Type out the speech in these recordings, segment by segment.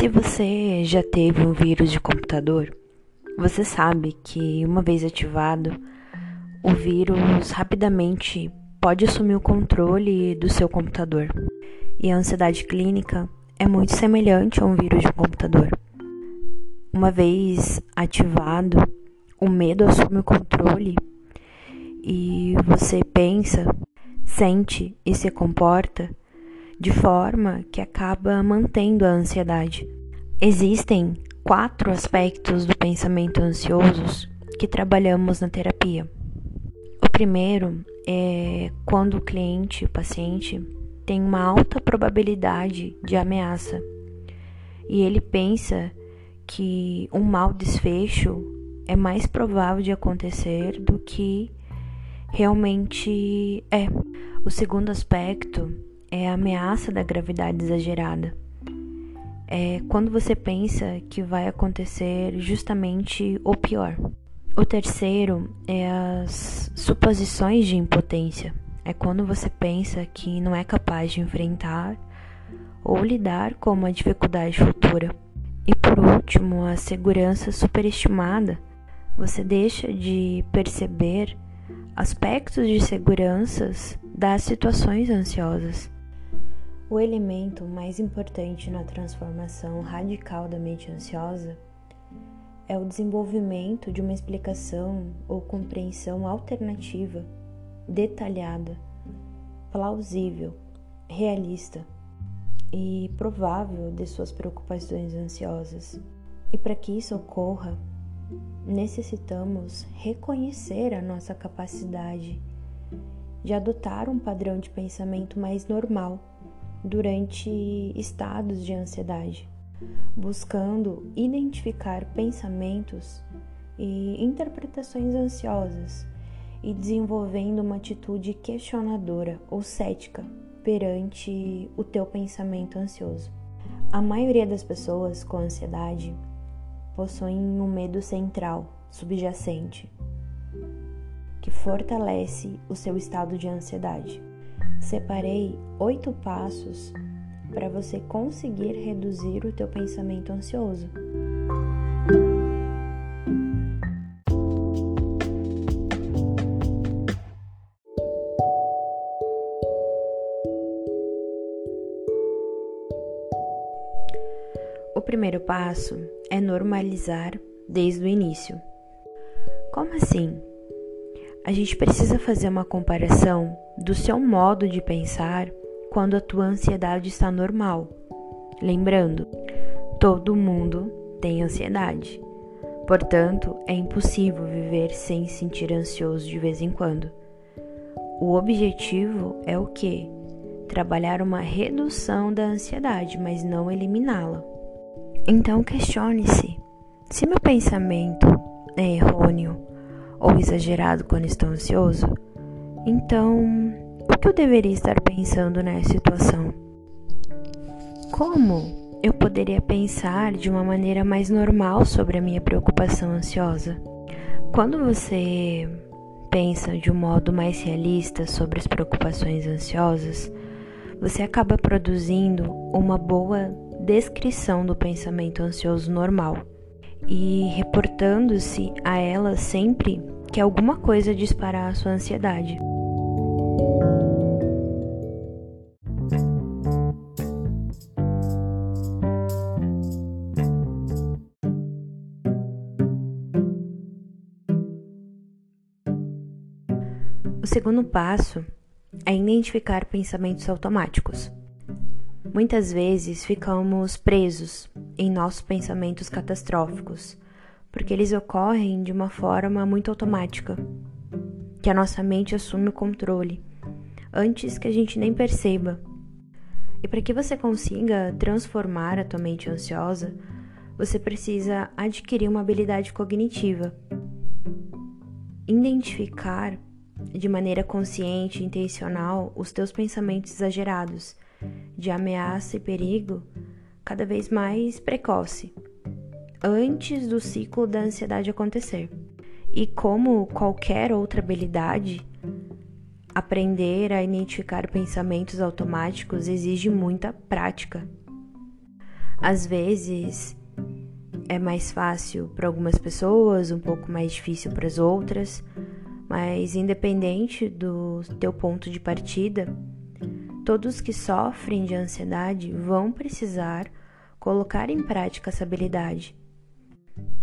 Se você já teve um vírus de computador, você sabe que uma vez ativado, o vírus rapidamente pode assumir o controle do seu computador. E a ansiedade clínica é muito semelhante a um vírus de computador. Uma vez ativado, o medo assume o controle e você pensa, sente e se comporta de forma que acaba mantendo a ansiedade. Existem quatro aspectos do pensamento ansioso que trabalhamos na terapia. O primeiro é quando o cliente, o paciente, tem uma alta probabilidade de ameaça e ele pensa que um mau desfecho é mais provável de acontecer do que realmente é. O segundo aspecto é a ameaça da gravidade exagerada. É quando você pensa que vai acontecer justamente o pior. O terceiro é as suposições de impotência. É quando você pensa que não é capaz de enfrentar ou lidar com uma dificuldade futura. E por último, a segurança superestimada. Você deixa de perceber aspectos de seguranças das situações ansiosas. O elemento mais importante na transformação radical da mente ansiosa é o desenvolvimento de uma explicação ou compreensão alternativa, detalhada, plausível, realista e provável de suas preocupações ansiosas. E para que isso ocorra, necessitamos reconhecer a nossa capacidade de adotar um padrão de pensamento mais normal durante estados de ansiedade, buscando identificar pensamentos e interpretações ansiosas e desenvolvendo uma atitude questionadora ou cética perante o teu pensamento ansioso. A maioria das pessoas com ansiedade possuem um medo central, subjacente, que fortalece o seu estado de ansiedade. Separei oito passos para você conseguir reduzir o teu pensamento ansioso. O primeiro passo é normalizar desde o início. Como assim? A gente precisa fazer uma comparação do seu modo de pensar quando a tua ansiedade está normal. Lembrando, todo mundo tem ansiedade. Portanto, é impossível viver sem sentir ansioso de vez em quando. O objetivo é o que? Trabalhar uma redução da ansiedade, mas não eliminá-la. Então questione-se: se meu pensamento é errôneo ou exagerado quando estou ansioso, então o que eu deveria estar pensando nessa situação? Como eu poderia pensar de uma maneira mais normal sobre a minha preocupação ansiosa? Quando você pensa de um modo mais realista sobre as preocupações ansiosas, você acaba produzindo uma boa descrição do pensamento ansioso normal e reportando-se a ela sempre que alguma coisa disparar a sua ansiedade. O segundo passo é identificar pensamentos automáticos. Muitas vezes ficamos presos em nossos pensamentos catastróficos, porque eles ocorrem de uma forma muito automática, que a nossa mente assume o controle antes que a gente nem perceba. E para que você consiga transformar a tua mente ansiosa, você precisa adquirir uma habilidade cognitiva. Identificar de maneira consciente e intencional os teus pensamentos exagerados de ameaça e perigo cada vez mais precoce, antes do ciclo da ansiedade acontecer. E como qualquer outra habilidade, aprender a identificar pensamentos automáticos exige muita prática. Às vezes é mais fácil para algumas pessoas, um pouco mais difícil para as outras, mas independente do teu ponto de partida, todos que sofrem de ansiedade vão precisar colocar em prática essa habilidade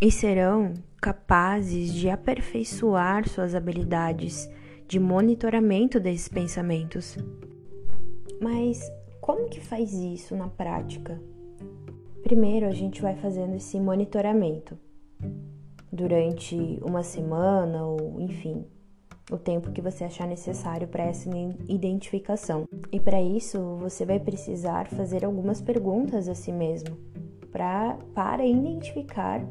e serão capazes de aperfeiçoar suas habilidades de monitoramento desses pensamentos. Mas como que faz isso na prática? Primeiro, a gente vai fazendo esse monitoramento durante uma semana ou, enfim, o tempo que você achar necessário para essa identificação. E para isso, você vai precisar fazer algumas perguntas a si mesmo pra, para identificar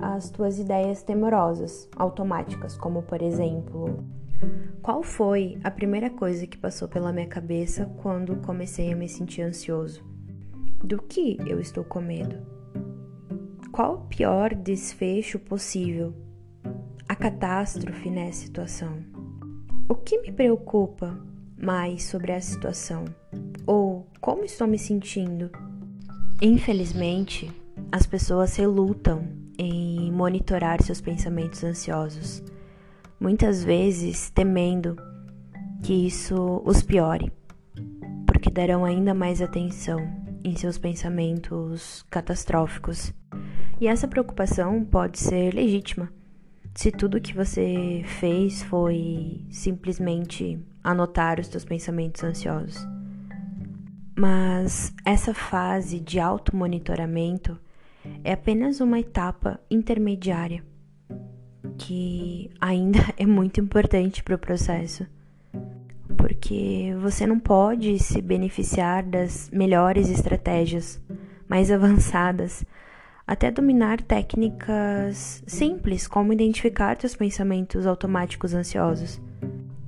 as tuas ideias temorosas, automáticas, como por exemplo, qual foi a primeira coisa que passou pela minha cabeça quando comecei a me sentir ansioso? Do que eu estou com medo? Qual o pior desfecho possível? A catástrofe nessa situação. O que me preocupa mais sobre a situação? Ou como estou me sentindo? Infelizmente, as pessoas relutam em monitorar seus pensamentos ansiosos, muitas vezes temendo que isso os piore, porque darão ainda mais atenção em seus pensamentos catastróficos. E essa preocupação pode ser legítima. Se tudo que você fez foi simplesmente anotar os seus pensamentos ansiosos. Mas essa fase de automonitoramento é apenas uma etapa intermediária que ainda é muito importante para o processo porque você não pode se beneficiar das melhores estratégias, mais avançadas, até dominar técnicas simples, como identificar seus pensamentos automáticos ansiosos.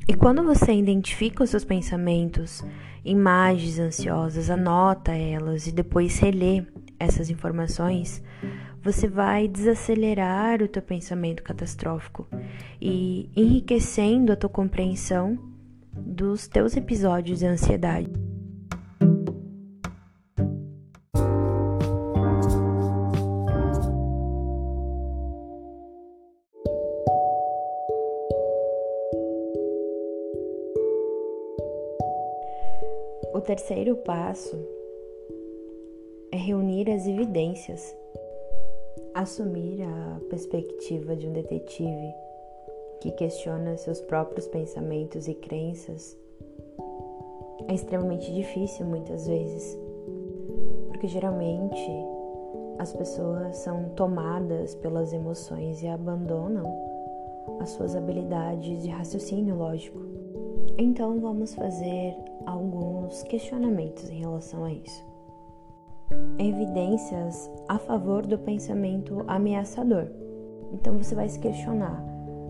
E quando você identifica os seus pensamentos, imagens ansiosas, anota elas e depois relê essas informações, você vai desacelerar o teu pensamento catastrófico e enriquecendo a tua compreensão dos teus episódios de ansiedade. O terceiro passo reunir as evidências, assumir a perspectiva de um detetive que questiona seus próprios pensamentos e crenças é extremamente difícil muitas vezes, porque geralmente as pessoas são tomadas pelas emoções e abandonam as suas habilidades de raciocínio lógico. Então vamos fazer alguns questionamentos em relação a isso. Evidências a favor do pensamento ameaçador. Então você vai se questionar: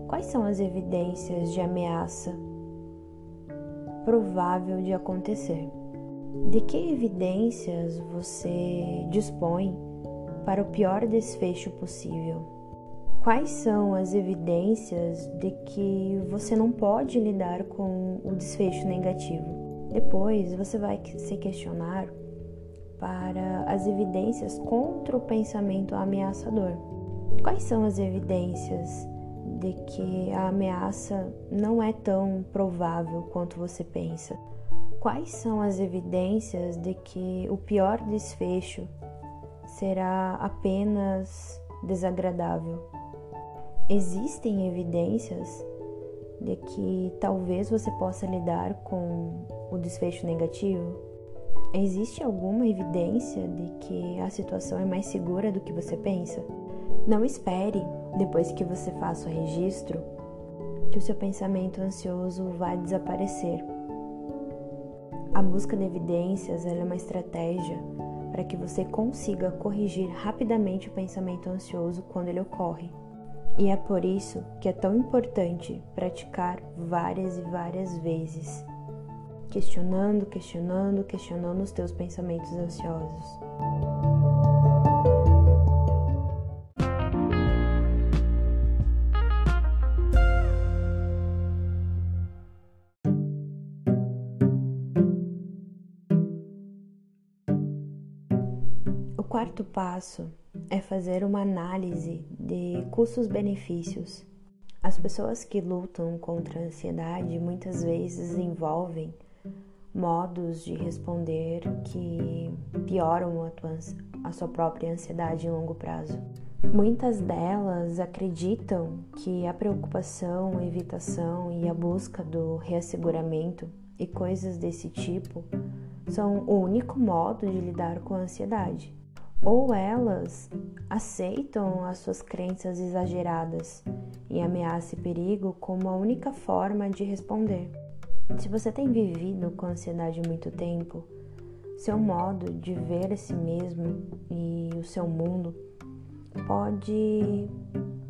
Quais são as evidências de ameaça provável de acontecer? De que evidências você dispõe para o pior desfecho possível? Quais são as evidências de que você não pode lidar com o desfecho negativo? Depois você vai se questionar para as evidências contra o pensamento ameaçador. Quais são as evidências de que a ameaça não é tão provável quanto você pensa? Quais são as evidências de que o pior desfecho será apenas desagradável? Existem evidências de que talvez você possa lidar com o desfecho negativo? Existe alguma evidência de que a situação é mais segura do que você pensa? Não espere, depois que você faça o registro, que o seu pensamento ansioso vai desaparecer. A busca de evidências é uma estratégia para que você consiga corrigir rapidamente o pensamento ansioso quando ele ocorre. E é por isso que é tão importante praticar várias e várias vezes, questionando, questionando, questionando os teus pensamentos ansiosos. quarto passo é fazer uma análise de custos-benefícios. As pessoas que lutam contra a ansiedade muitas vezes envolvem modos de responder que pioram a, tua, a sua própria ansiedade em longo prazo. Muitas delas acreditam que a preocupação, a evitação e a busca do reasseguramento e coisas desse tipo são o único modo de lidar com a ansiedade. Ou elas aceitam as suas crenças exageradas e ameaça e perigo como a única forma de responder. Se você tem vivido com ansiedade muito tempo, seu modo de ver a si mesmo e o seu mundo pode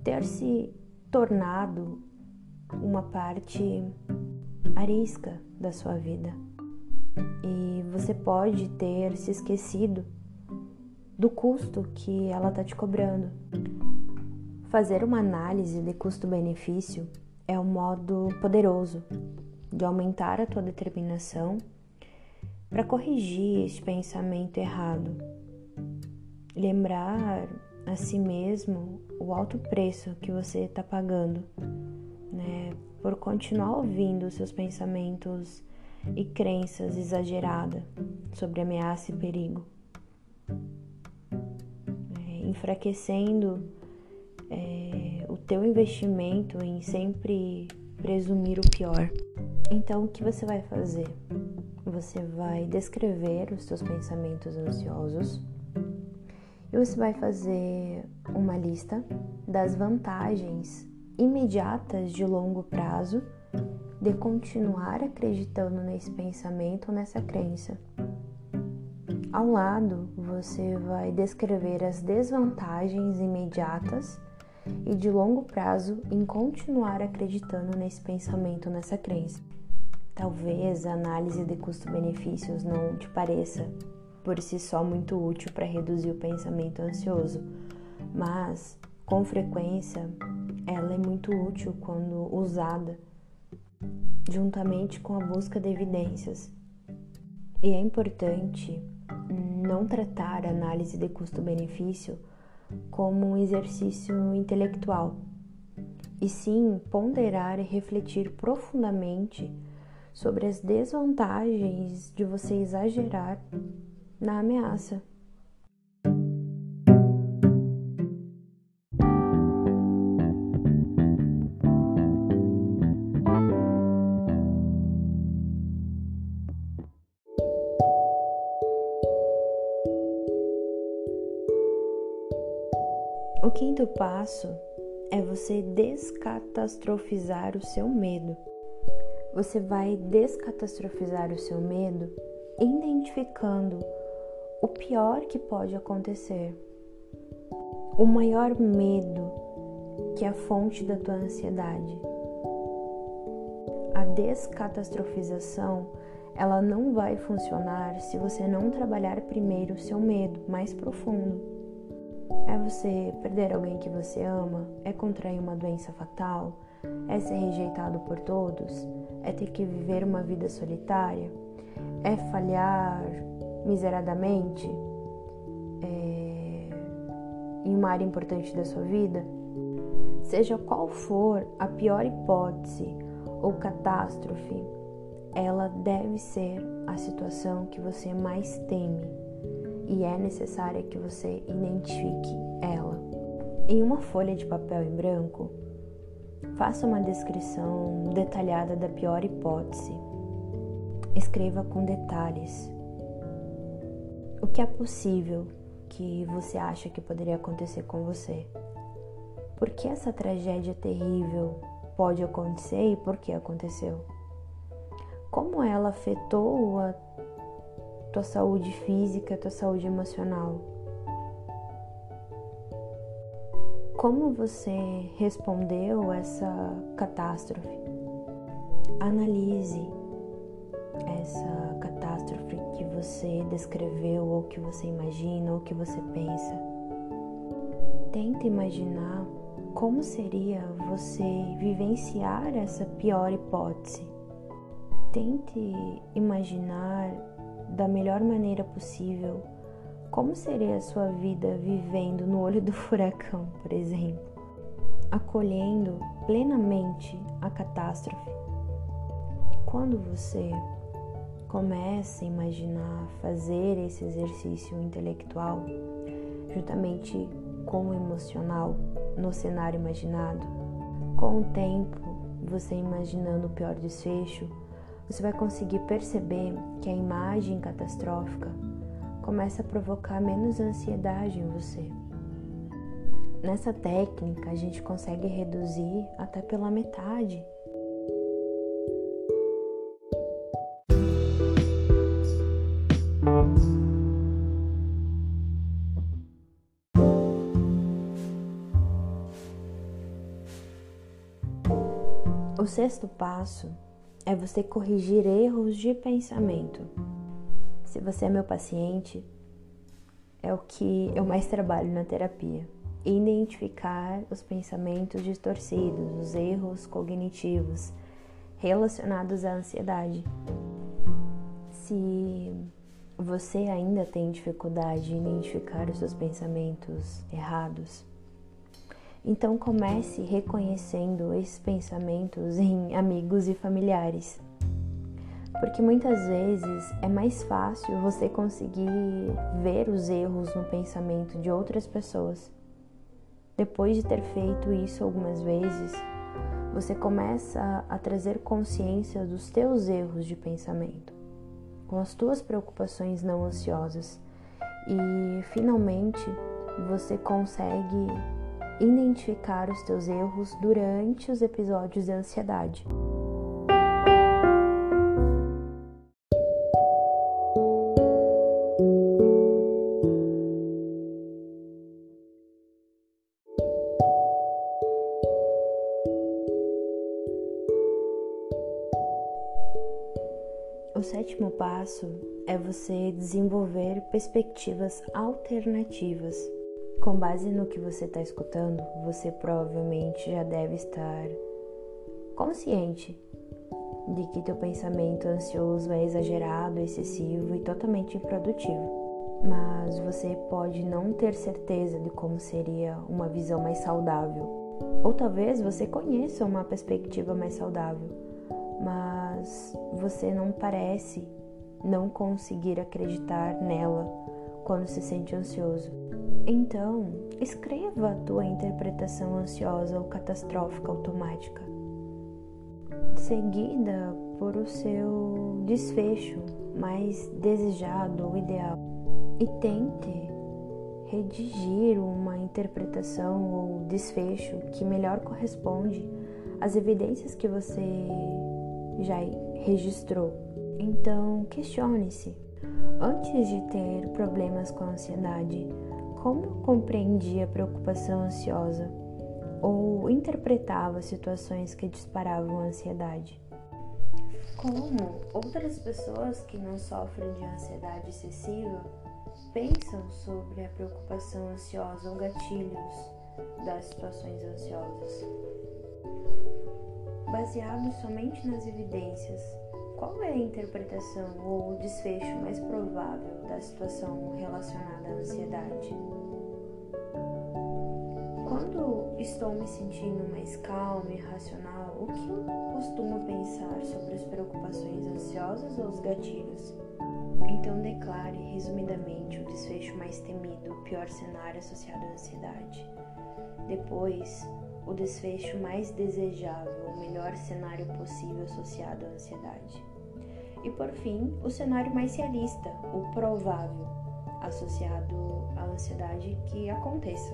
ter se tornado uma parte arisca da sua vida. E você pode ter se esquecido do custo que ela está te cobrando. Fazer uma análise de custo-benefício é um modo poderoso de aumentar a tua determinação para corrigir esse pensamento errado. Lembrar a si mesmo o alto preço que você está pagando, né, por continuar ouvindo seus pensamentos e crenças exageradas sobre ameaça e perigo, é, enfraquecendo é, o teu investimento em sempre presumir o pior. Então, o que você vai fazer? Você vai descrever os seus pensamentos ansiosos e você vai fazer uma lista das vantagens imediatas de longo prazo de continuar acreditando nesse pensamento ou nessa crença. Ao lado, você vai descrever as desvantagens imediatas e de longo prazo em continuar acreditando nesse pensamento, nessa crença. Talvez a análise de custo-benefícios não te pareça por si só muito útil para reduzir o pensamento ansioso, mas com frequência ela é muito útil quando usada juntamente com a busca de evidências. E é importante não tratar a análise de custo-benefício como um exercício intelectual, e sim ponderar e refletir profundamente sobre as desvantagens de você exagerar na ameaça. O quinto passo é você descatastrofizar o seu medo. Você vai descatastrofizar o seu medo identificando o pior que pode acontecer, o maior medo que é a fonte da tua ansiedade. A descatastrofização ela não vai funcionar se você não trabalhar primeiro o seu medo mais profundo. É você perder alguém que você ama? É contrair uma doença fatal? É ser rejeitado por todos? É ter que viver uma vida solitária? É falhar miseradamente é, em uma área importante da sua vida, seja qual for a pior hipótese ou catástrofe, ela deve ser a situação que você mais teme e é necessária que você identifique ela. Em uma folha de papel em branco, faça uma descrição detalhada da pior hipótese. Escreva com detalhes o que é possível que você acha que poderia acontecer com você? Por que essa tragédia terrível pode acontecer e por que aconteceu? Como ela afetou a tua saúde física, a tua saúde emocional? Como você respondeu essa catástrofe? Analise essa catástrofe que você descreveu, ou que você imagina, ou que você pensa. Tente imaginar como seria você vivenciar essa pior hipótese. Tente imaginar da melhor maneira possível Como seria a sua vida vivendo no olho do furacão, por exemplo? Acolhendo plenamente a catástrofe. Quando você começa a imaginar fazer esse exercício intelectual, juntamente com o emocional, no cenário imaginado, com o tempo, você imaginando o pior desfecho, você vai conseguir perceber que a imagem catastrófica começa a provocar menos ansiedade em você. Nessa técnica, a gente consegue reduzir até pela metade O sexto passo é você corrigir erros de pensamento. Se você é meu paciente, é o que eu mais trabalho na terapia. Identificar os pensamentos distorcidos, os erros cognitivos relacionados à ansiedade. Se você ainda tem dificuldade em identificar os seus pensamentos errados, então comece reconhecendo esses pensamentos em amigos e familiares. Porque muitas vezes é mais fácil você conseguir ver os erros no pensamento de outras pessoas. Depois de ter feito isso algumas vezes, você começa a trazer consciência dos teus erros de pensamento, com as tuas preocupações não ansiosas e finalmente você consegue identificar os teus erros durante os episódios de ansiedade. O sétimo passo é você desenvolver perspectivas alternativas com base no que você está escutando, você provavelmente já deve estar consciente de que teu pensamento ansioso é exagerado, excessivo e totalmente improdutivo. Mas você pode não ter certeza de como seria uma visão mais saudável. Ou talvez você conheça uma perspectiva mais saudável, mas você não parece não conseguir acreditar nela quando se sente ansioso. Então, escreva a tua interpretação ansiosa ou catastrófica automática, seguida por o seu desfecho mais desejado ou ideal, e tente redigir uma interpretação ou desfecho que melhor corresponde às evidências que você já registrou. Então, questione-se. Antes de ter problemas com a ansiedade, como eu compreendia a preocupação ansiosa ou interpretava situações que disparavam a ansiedade? Como outras pessoas que não sofrem de ansiedade excessiva pensam sobre a preocupação ansiosa ou gatilhos das situações ansiosas? Baseado somente nas evidências, qual é a interpretação ou o desfecho mais provável da situação relacionada à ansiedade? Quando estou me sentindo mais calma e racional, o que eu costumo pensar sobre as preocupações ansiosas ou os gatilhos? Então declare resumidamente o desfecho mais temido, o pior cenário associado à ansiedade. Depois, o desfecho mais desejável, o melhor cenário possível associado à ansiedade. E por fim, o cenário mais realista, o provável, associado à ansiedade que aconteça.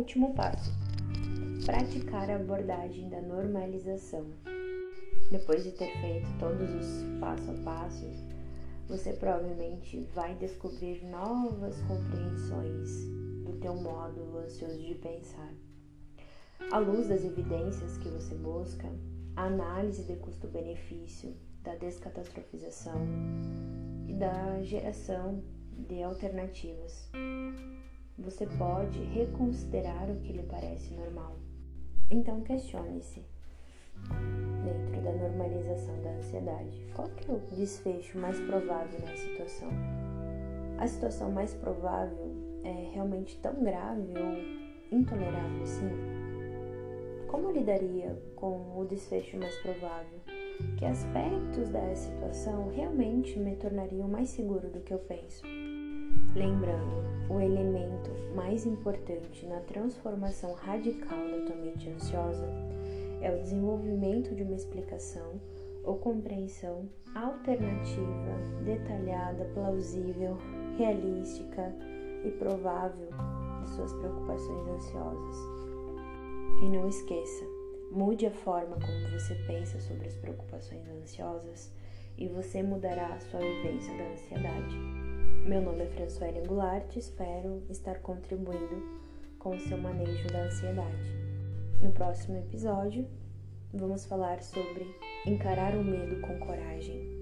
Último passo praticar a abordagem da normalização. Depois de ter feito todos os passo a passos, você provavelmente vai descobrir novas compreensões do teu modo ansioso de pensar. À luz das evidências que você busca, a análise de custo-benefício, da descatastrofização e da geração de alternativas. Você pode reconsiderar o que lhe parece normal. Então questione-se dentro da normalização da ansiedade. Qual que é o desfecho mais provável na situação? A situação mais provável é realmente tão grave ou intolerável assim? Como lidaria com o desfecho mais provável? Que aspectos da situação realmente me tornariam mais seguro do que eu penso? Lembrando, o elemento mais importante na transformação radical da tua mente ansiosa é o desenvolvimento de uma explicação ou compreensão alternativa, detalhada, plausível, realística e provável de suas preocupações ansiosas. E não esqueça, mude a forma como você pensa sobre as preocupações ansiosas e você mudará a sua vivência da ansiedade. Meu nome é Françoise Goulart e espero estar contribuindo com o seu manejo da ansiedade. No próximo episódio, vamos falar sobre encarar o medo com coragem.